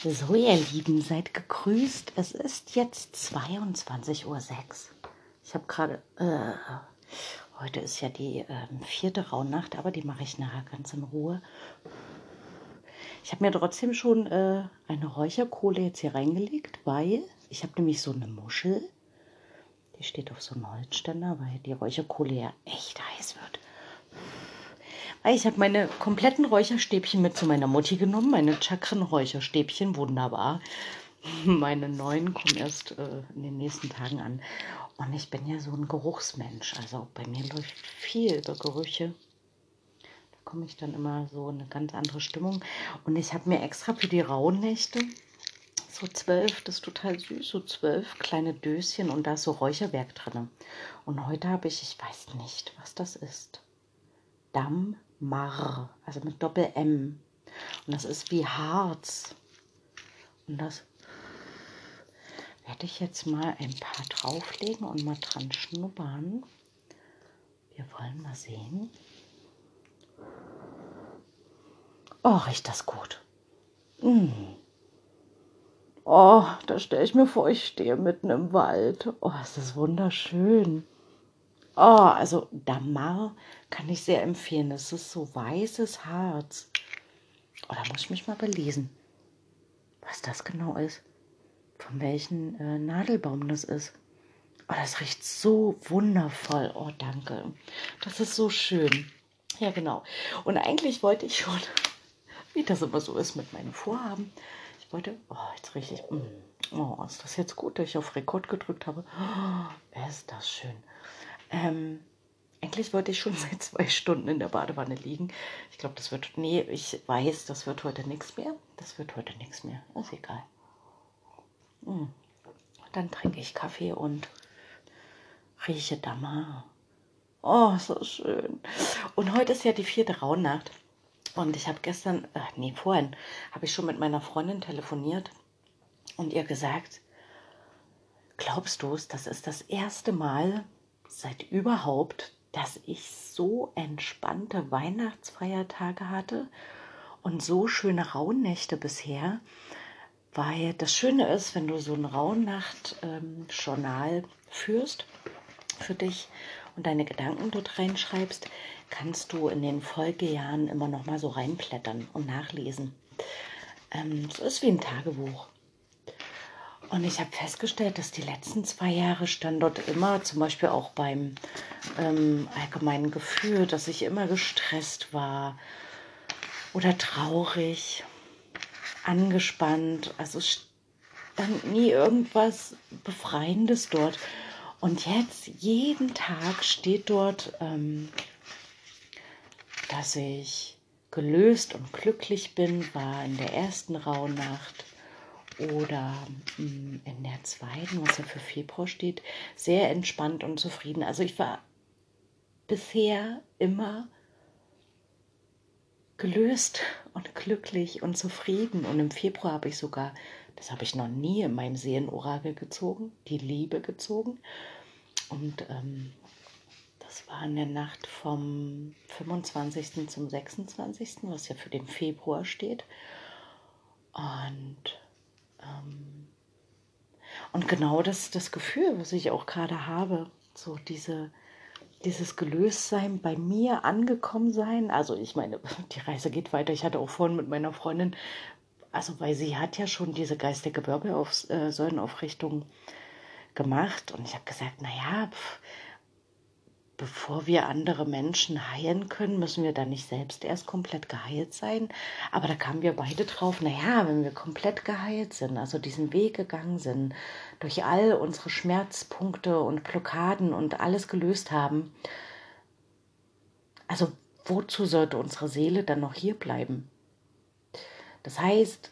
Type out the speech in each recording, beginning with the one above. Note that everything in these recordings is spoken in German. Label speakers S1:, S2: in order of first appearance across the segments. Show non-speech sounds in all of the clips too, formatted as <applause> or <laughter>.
S1: So, ihr Lieben, seid gegrüßt. Es ist jetzt 22.06 Uhr. Ich habe gerade, äh, heute ist ja die äh, vierte Rauhnacht, aber die mache ich nachher ganz in Ruhe. Ich habe mir trotzdem schon äh, eine Räucherkohle jetzt hier reingelegt, weil ich habe nämlich so eine Muschel. Die steht auf so einem Holzständer, weil die Räucherkohle ja echt heiß wird. Ich habe meine kompletten Räucherstäbchen mit zu meiner Mutti genommen. Meine Chakren-Räucherstäbchen, wunderbar. <laughs> Meine neuen kommen erst äh, in den nächsten Tagen an. Und ich bin ja so ein Geruchsmensch. Also bei mir läuft viel über Gerüche. Da komme ich dann immer so in eine ganz andere Stimmung. Und ich habe mir extra für die Rauhnächte so zwölf, das ist total süß, so zwölf kleine Döschen und da ist so Räucherwerk drin. Und heute habe ich, ich weiß nicht, was das ist. Damm Mar, also mit Doppel-M. Und das ist wie Harz. Und das werde ich jetzt mal ein paar drauflegen und mal dran schnuppern. Wir wollen mal sehen. Oh, riecht das gut. Mm. Oh, da stelle ich mir vor, ich stehe mitten im Wald. Oh, ist das wunderschön. Oh, also Damar kann ich sehr empfehlen. Das ist so weißes Harz. Oh, da muss ich mich mal belesen, was das genau ist. Von welchem äh, Nadelbaum das ist. Oh, das riecht so wundervoll. Oh, danke. Das ist so schön. Ja, genau. Und eigentlich wollte ich schon, <laughs> wie das immer so ist mit meinen Vorhaben, ich wollte, oh, jetzt richtig, mm, oh, ist das jetzt gut, dass ich auf Rekord gedrückt habe? Oh, ist das schön. Ähm, eigentlich wollte ich schon <laughs> seit zwei Stunden in der Badewanne liegen. Ich glaube, das wird. Nee, ich weiß, das wird heute nichts mehr. Das wird heute nichts mehr. Ist egal. Hm. Dann trinke ich Kaffee und rieche Damar. Oh, so schön. Und heute ist ja die vierte Rauhnacht. Und ich habe gestern, äh, nee, vorhin, habe ich schon mit meiner Freundin telefoniert und ihr gesagt, glaubst du es, das ist das erste Mal, seit überhaupt, dass ich so entspannte Weihnachtsfeiertage hatte und so schöne Rauhnächte bisher, weil das Schöne ist, wenn du so ein Rauhnacht-Journal ähm, führst für dich und deine Gedanken dort reinschreibst, kannst du in den Folgejahren immer noch mal so reinblättern und nachlesen. Ähm, so ist wie ein Tagebuch. Und ich habe festgestellt, dass die letzten zwei Jahre stand dort immer, zum Beispiel auch beim ähm, allgemeinen Gefühl, dass ich immer gestresst war oder traurig, angespannt. Also stand nie irgendwas Befreiendes dort. Und jetzt, jeden Tag steht dort, ähm, dass ich gelöst und glücklich bin, war in der ersten Rauhnacht oder mm, in der zweiten, was ja für Februar steht, sehr entspannt und zufrieden. Also ich war bisher immer gelöst <laughs> und glücklich und zufrieden. Und im Februar habe ich sogar, das habe ich noch nie in meinem Seelenorakel gezogen, die Liebe gezogen. Und ähm, das war in der Nacht vom 25. zum 26., was ja für den Februar steht. Und und genau das, das Gefühl, was ich auch gerade habe, so diese, dieses Gelöstsein, bei mir angekommen sein. Also ich meine, <laughs> die Reise geht weiter. Ich hatte auch vorhin mit meiner Freundin, also weil sie hat ja schon diese geistige Wirbelsäulenaufrichtung äh, gemacht und ich habe gesagt, naja, pff, bevor wir andere Menschen heilen können, müssen wir dann nicht selbst erst komplett geheilt sein. Aber da kamen wir beide drauf, naja, wenn wir komplett geheilt sind, also diesen Weg gegangen sind, durch all unsere Schmerzpunkte und Blockaden und alles gelöst haben, also wozu sollte unsere Seele dann noch hier bleiben? Das heißt,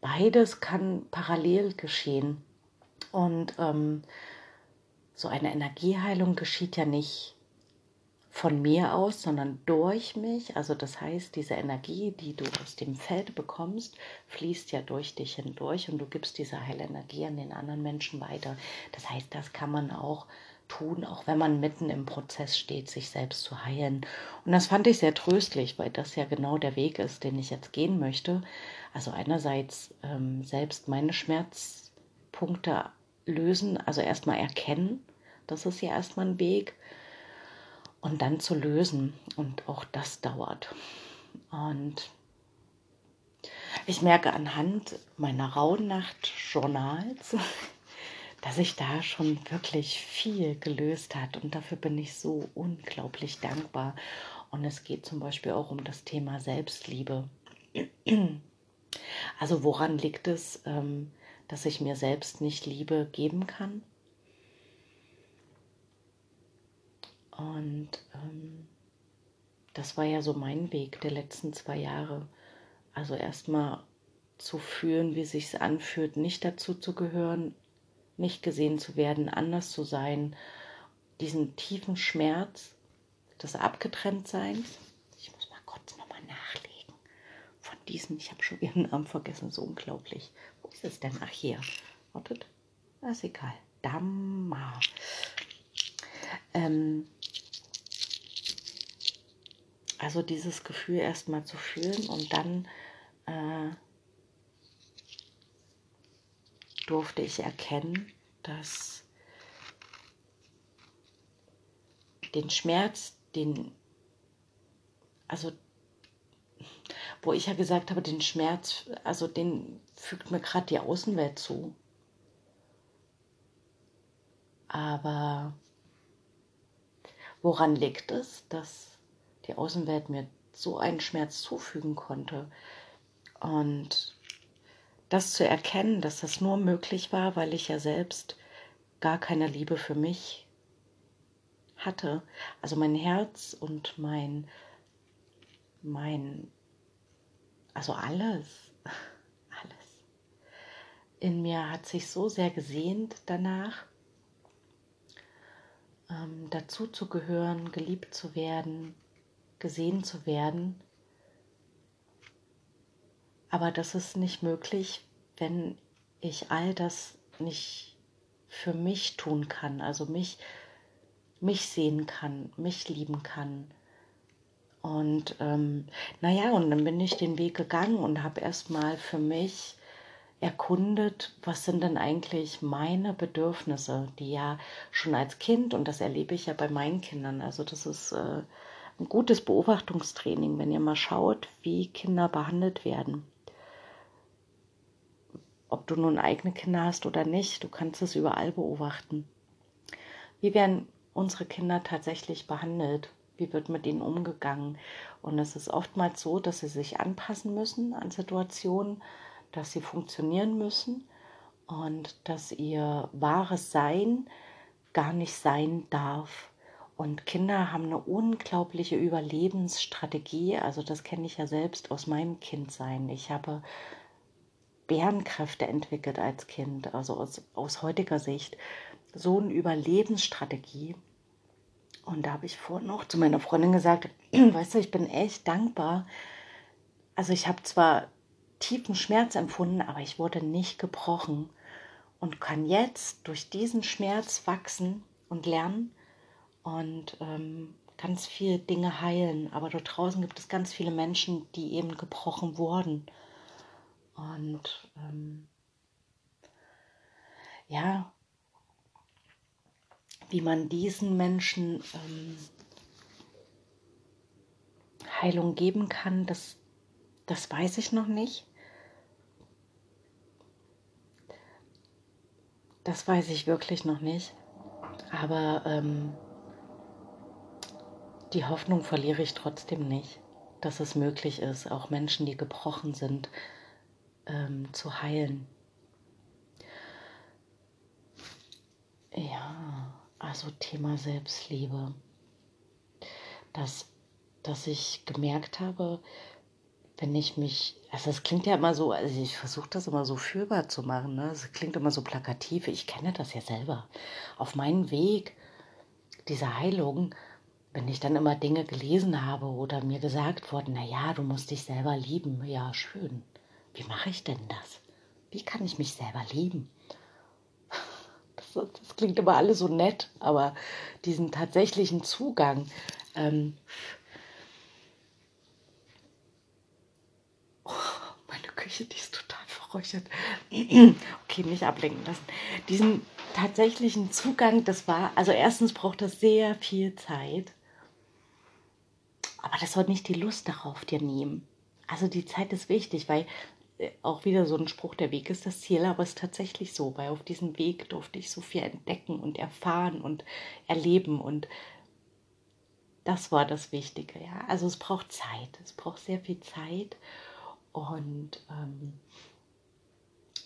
S1: beides kann parallel geschehen. Und ähm, so eine Energieheilung geschieht ja nicht von mir aus, sondern durch mich. Also das heißt, diese Energie, die du aus dem Feld bekommst, fließt ja durch dich hindurch und du gibst diese Heilenergie an den anderen Menschen weiter. Das heißt, das kann man auch tun, auch wenn man mitten im Prozess steht, sich selbst zu heilen. Und das fand ich sehr tröstlich, weil das ja genau der Weg ist, den ich jetzt gehen möchte. Also einerseits ähm, selbst meine Schmerzpunkte lösen, also erstmal erkennen, das ist ja erstmal ein Weg, und dann zu lösen. Und auch das dauert. Und ich merke anhand meiner Rauhnacht-Journals, <laughs> dass sich da schon wirklich viel gelöst hat. Und dafür bin ich so unglaublich dankbar. Und es geht zum Beispiel auch um das Thema Selbstliebe. <clears throat> Also woran liegt es, ähm, dass ich mir selbst nicht Liebe geben kann? Und ähm, das war ja so mein Weg der letzten zwei Jahre. Also erstmal zu fühlen, wie sich anfühlt, nicht dazu zu gehören, nicht gesehen zu werden, anders zu sein, diesen tiefen Schmerz des Abgetrenntseins. Ich muss mal kurz nochmal nachlegen. Von diesen, ich habe schon ihren Namen vergessen, so unglaublich. Ist es denn? Ach, hier. Wartet. Das ist egal. Dhamma. Ähm, also dieses Gefühl erstmal zu fühlen und dann äh, durfte ich erkennen, dass den Schmerz, den, also wo ich ja gesagt habe, den Schmerz, also den fügt mir gerade die Außenwelt zu. Aber woran liegt es, dass die Außenwelt mir so einen Schmerz zufügen konnte. Und das zu erkennen, dass das nur möglich war, weil ich ja selbst gar keine Liebe für mich hatte. Also mein Herz und mein, mein, also alles, alles in mir hat sich so sehr gesehnt danach, ähm, dazu zu gehören, geliebt zu werden, gesehen zu werden. Aber das ist nicht möglich, wenn ich all das nicht für mich tun kann, also mich, mich sehen kann, mich lieben kann. Und ähm, naja, und dann bin ich den Weg gegangen und habe erstmal für mich erkundet, was sind denn eigentlich meine Bedürfnisse, die ja schon als Kind, und das erlebe ich ja bei meinen Kindern, also das ist äh, ein gutes Beobachtungstraining, wenn ihr mal schaut, wie Kinder behandelt werden. Ob du nun eigene Kinder hast oder nicht, du kannst es überall beobachten. Wie werden unsere Kinder tatsächlich behandelt? Wie wird mit ihnen umgegangen? Und es ist oftmals so, dass sie sich anpassen müssen an Situationen, dass sie funktionieren müssen und dass ihr wahres Sein gar nicht sein darf. Und Kinder haben eine unglaubliche Überlebensstrategie. Also das kenne ich ja selbst aus meinem Kindsein. Ich habe Bärenkräfte entwickelt als Kind, also aus, aus heutiger Sicht. So eine Überlebensstrategie. Und da habe ich vorhin noch zu meiner Freundin gesagt, <clears throat> weißt du, ich bin echt dankbar. Also ich habe zwar tiefen Schmerz empfunden, aber ich wurde nicht gebrochen und kann jetzt durch diesen Schmerz wachsen und lernen, und ähm, ganz viele Dinge heilen. Aber dort draußen gibt es ganz viele Menschen, die eben gebrochen wurden. Und ähm, ja, wie man diesen Menschen ähm, Heilung geben kann, das, das weiß ich noch nicht. Das weiß ich wirklich noch nicht. Aber ähm, die Hoffnung verliere ich trotzdem nicht, dass es möglich ist, auch Menschen, die gebrochen sind, ähm, zu heilen. Also Thema Selbstliebe. Dass, dass ich gemerkt habe, wenn ich mich, also es klingt ja immer so, also ich versuche das immer so fühlbar zu machen, ne? es klingt immer so plakativ, ich kenne das ja selber. Auf meinem Weg dieser Heilung wenn ich dann immer Dinge gelesen habe oder mir gesagt wurde, na ja, du musst dich selber lieben, ja, schön. Wie mache ich denn das? Wie kann ich mich selber lieben? Klingt immer alles so nett, aber diesen tatsächlichen Zugang. Ähm, oh, meine Küche, die ist total verräuchert. <clears throat> okay, nicht ablenken lassen. Diesen tatsächlichen Zugang, das war, also erstens braucht das sehr viel Zeit, aber das soll nicht die Lust darauf dir nehmen. Also die Zeit ist wichtig, weil auch wieder so ein Spruch, der Weg ist das Ziel, aber es ist tatsächlich so, weil auf diesem Weg durfte ich so viel entdecken und erfahren und erleben und das war das Wichtige, ja. Also es braucht Zeit, es braucht sehr viel Zeit und ähm,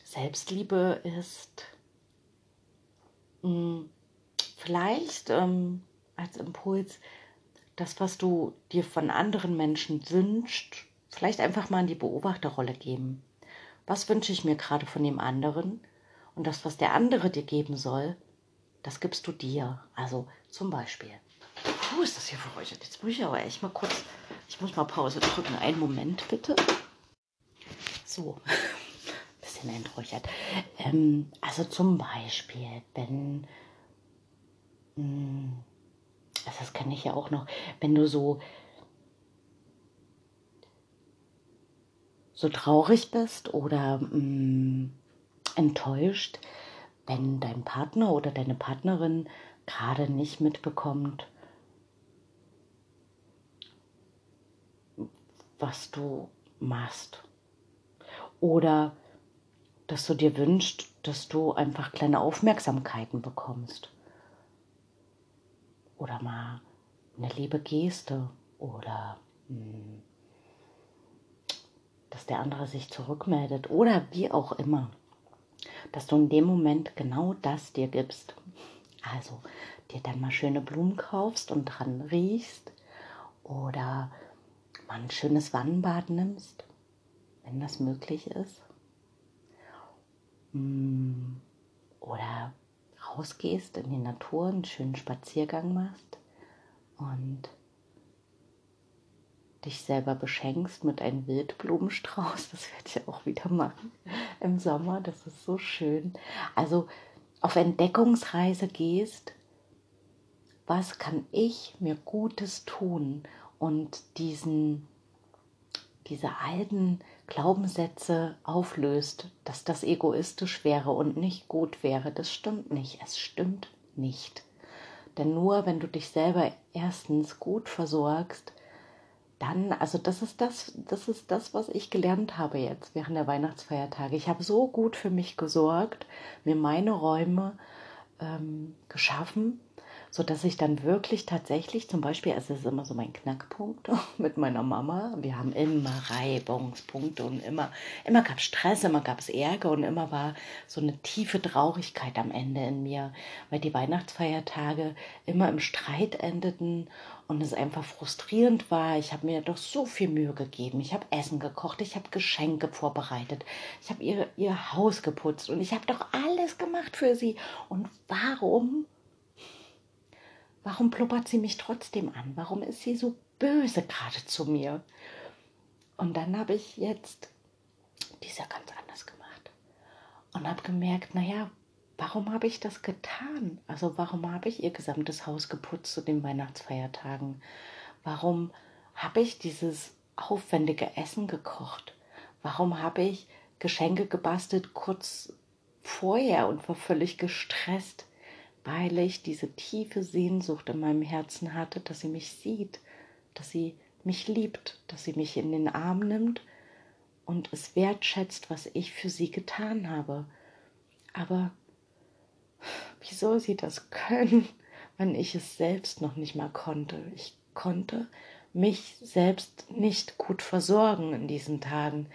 S1: Selbstliebe ist mh, hm, vielleicht ähm, als Impuls das, was du dir von anderen Menschen wünschst, vielleicht einfach mal in die Beobachterrolle geben. Was wünsche ich mir gerade von dem anderen? Und das, was der andere dir geben soll, das gibst du dir. Also zum Beispiel. Puh, ist das hier verräuchert. Jetzt muss ich aber echt mal kurz. Ich muss mal Pause drücken. Einen Moment bitte. So. <laughs> Bisschen enträuchert. Ähm, also zum Beispiel, wenn. Mh, hm, also das kenne ich ja auch noch, wenn du so so traurig bist oder mh, mm, enttäuscht, wenn dein Partner oder deine Partnerin gerade nicht mitbekommt, was du machst. Oder dass du dir wünschst, dass du einfach kleine Aufmerksamkeiten bekommst. Oder mal eine liebe Geste oder mh, mm, dass der andere sich zurückmeldet oder wie auch immer. Dass du in dem Moment genau das dir gibst. Also dir dann mal schöne Blumen kaufst und dran riechst oder mal ein schönes Wannenbad nimmst, wenn das möglich ist. Mm, oder rausgehst in die Natur, einen schönen Spaziergang machst und dich selber beschenkst mit einem Wildblumenstrauß. Das werde ich auch wieder machen im Sommer. Das ist so schön. Also auf Entdeckungsreise gehst, was kann ich mir Gutes tun und diesen, diese alten Glaubenssätze auflöst, dass das egoistisch wäre und nicht gut wäre. Das stimmt nicht. Es stimmt nicht. Denn nur wenn du dich selber erstens gut versorgst, dann, also das ist das, das ist das, was ich gelernt habe jetzt während der Weihnachtsfeiertage. Ich habe so gut für mich gesorgt, mir meine Räume ähm, geschaffen, so dass ich dann wirklich tatsächlich zum Beispiel, es ist immer so mein Knackpunkt <laughs> mit meiner Mama. Wir haben immer Reibungspunkte und immer, immer gab es Stress, immer gab es Ärger und immer war so eine tiefe Traurigkeit am Ende in mir, weil die Weihnachtsfeiertage immer im Streit endeten und es einfach frustrierend war. Ich habe mir doch so viel Mühe gegeben. Ich habe Essen gekocht, ich habe Geschenke vorbereitet, ich habe ihr, ihr Haus geputzt und ich habe doch alles gemacht für sie. Und warum Warum blubbert sie mich trotzdem an? Warum ist sie so böse gerade zu mir? Und dann habe ich jetzt dieser ganz anders gemacht und habe gemerkt, naja, warum habe ich das getan? Also warum habe ich ihr gesamtes Haus geputzt zu den Weihnachtsfeiertagen? Warum habe ich dieses aufwendige Essen gekocht? Warum habe ich Geschenke gebastelt kurz vorher und war völlig gestresst? Weil ich diese tiefe Sehnsucht in meinem Herzen hatte, dass sie mich sieht, dass sie mich liebt, dass sie mich in den Arm nimmt und es wertschätzt, was ich für sie getan habe. Aber wie soll sie das können, <laughs> wenn ich es selbst noch nicht mal konnte? Ich konnte mich selbst nicht gut versorgen in diesen Tagen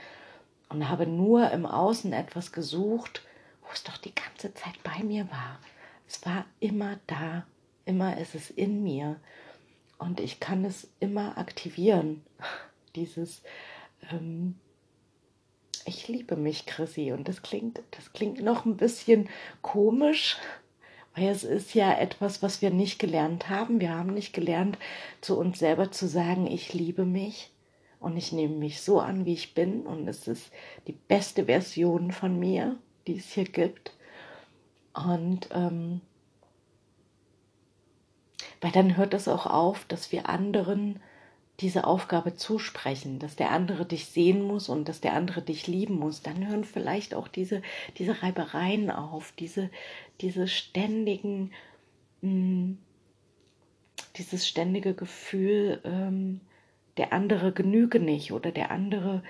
S1: und habe nur im Außen etwas gesucht, wo es doch die ganze Zeit bei mir war. Es war immer da, immer ist es in mir und ich kann es immer aktivieren. <laughs> Dieses ähm, ich liebe mich, Chrissy. Und das klingt, das klingt noch ein bisschen komisch, weil es ist ja etwas, was wir nicht gelernt haben. Wir haben nicht gelernt, zu uns selber zu sagen, ich liebe mich und ich nehme mich so an, wie ich bin. Und es ist die beste Version von mir, die es hier gibt. Und ähm, weil dann hört es auch auf, dass wir anderen diese Aufgabe zusprechen, dass der andere dich sehen muss und dass der andere dich lieben muss, dann hören vielleicht auch diese, diese Reibereien auf, diese, diese ständigen, mh, hm, dieses ständige Gefühl, ähm, der andere genüge nicht oder der andere,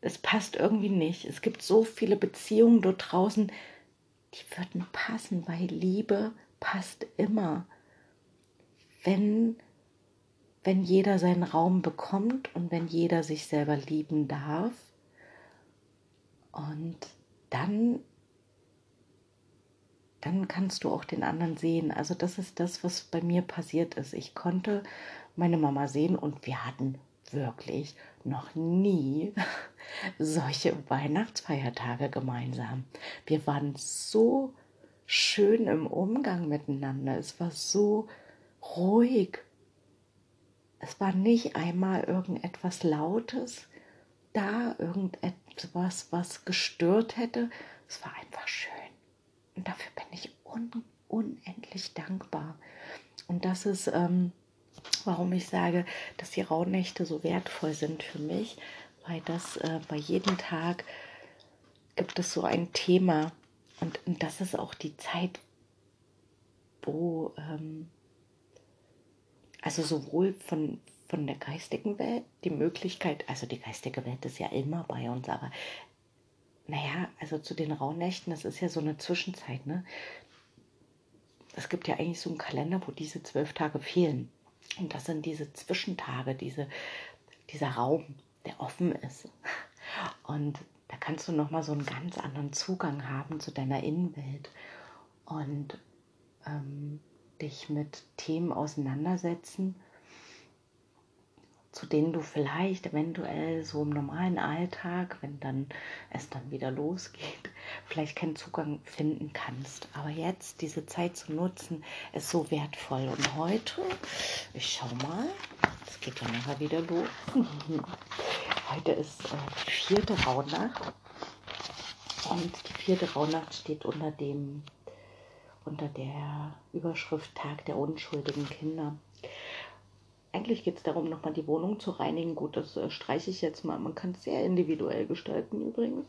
S1: es passt irgendwie nicht. Es gibt so viele Beziehungen dort draußen, die würden passen, weil Liebe passt immer. Wenn wenn jeder seinen Raum bekommt und wenn jeder sich selber lieben darf. Und dann, dann kannst du auch den anderen sehen. Also das ist das, was bei mir passiert ist. Ich konnte meine Mama sehen und wir hatten wirklich noch nie <laughs> solche Weihnachtsfeiertage gemeinsam. Wir waren so schön im Umgang miteinander. Es war so ruhig es war nicht einmal irgendetwas Lautes da, irgendetwas, was gestört hätte. Es war einfach schön. Und dafür bin ich un unendlich dankbar. Und das ist, ähm, warum ich sage, dass die Rauhnächte so wertvoll sind für mich, weil das äh, bei jedem Tag gibt es so ein Thema. Und, und das ist auch die Zeit, wo ähm, also sowohl von, von der geistigen Welt die Möglichkeit, also die geistige Welt ist ja immer bei uns, aber naja, also zu den Rauhnächten, das ist ja so eine Zwischenzeit, ne? Es gibt ja eigentlich so einen Kalender, wo diese zwölf Tage fehlen. Und das sind diese Zwischentage, diese, dieser Raum, der offen ist. Und da kannst du nochmal so einen ganz anderen Zugang haben zu deiner Innenwelt. Und ähm, dich mit Themen auseinandersetzen, zu denen du vielleicht eventuell so im normalen Alltag, wenn dann es dann wieder losgeht, vielleicht keinen Zugang finden kannst. Aber jetzt diese Zeit zu nutzen, ist so wertvoll. Und heute, ich schau mal, es geht ja nachher wieder los. <laughs> heute ist äh, die vierte Rauhnacht. Und die vierte Rauhnacht steht unter dem unter der Überschrift Tag der unschuldigen Kinder. Eigentlich geht es darum, nochmal die Wohnung zu reinigen. Gut, das äh, streiche ich jetzt mal. Man kann es sehr individuell gestalten übrigens.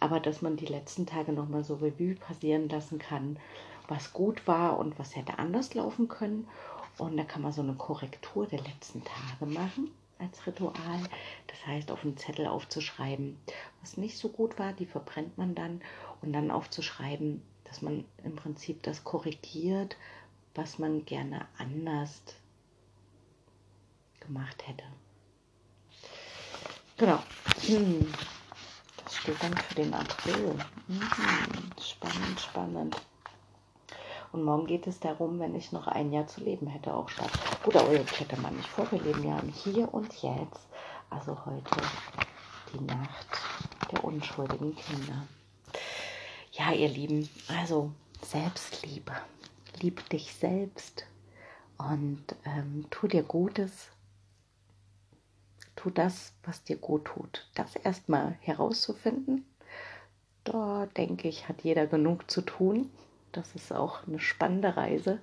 S1: Aber dass man die letzten Tage nochmal so Revue passieren lassen kann, was gut war und was hätte anders laufen können. Und da kann man so eine Korrektur der letzten Tage machen als Ritual. Das heißt, auf einen Zettel aufzuschreiben, was nicht so gut war, die verbrennt man dann. Und dann aufzuschreiben, dass man im Prinzip das korrigiert, was man gerne anders gemacht hätte. Genau. Hm. Das steht dann für den April. Hm. Spannend, spannend. Und morgen geht es darum, wenn ich noch ein Jahr zu leben hätte, auch statt. Gut, aber jetzt hätte man nicht vor, wir leben ja im Hier und Jetzt. Also heute die Nacht der unschuldigen Kinder. Ja, ihr Lieben, also Selbstliebe. Lieb dich selbst und ähm, tu dir Gutes. Tu das, was dir gut tut. Das erstmal herauszufinden, da denke ich, hat jeder genug zu tun. Das ist auch eine spannende Reise.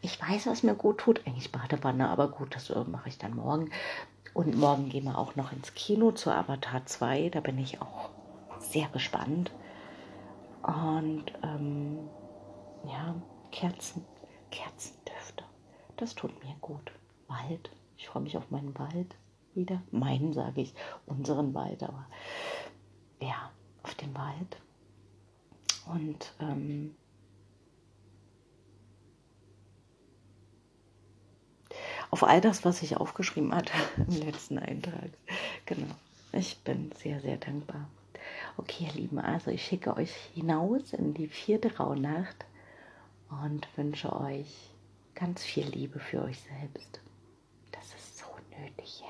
S1: Ich weiß, was mir gut tut. Eigentlich Badewanne, aber gut, das äh, mache ich dann morgen. Und morgen gehen wir auch noch ins Kino zu Avatar 2. Da bin ich auch sehr gespannt. Und ähm, ja, Kerzen, Kerzendüfte, das tut mir gut. Wald, ich freue mich auf meinen Wald wieder. Meinen sage ich, unseren Wald, aber ja, auf den Wald. Und ähm, auf all das, was ich aufgeschrieben hatte <laughs> im letzten Eintrag. Genau. Ich bin sehr, sehr dankbar. Okay, ihr Lieben, also ich schicke euch hinaus in die vierte Rauhnacht und wünsche euch ganz viel Liebe für euch selbst. Das ist so nötig jetzt.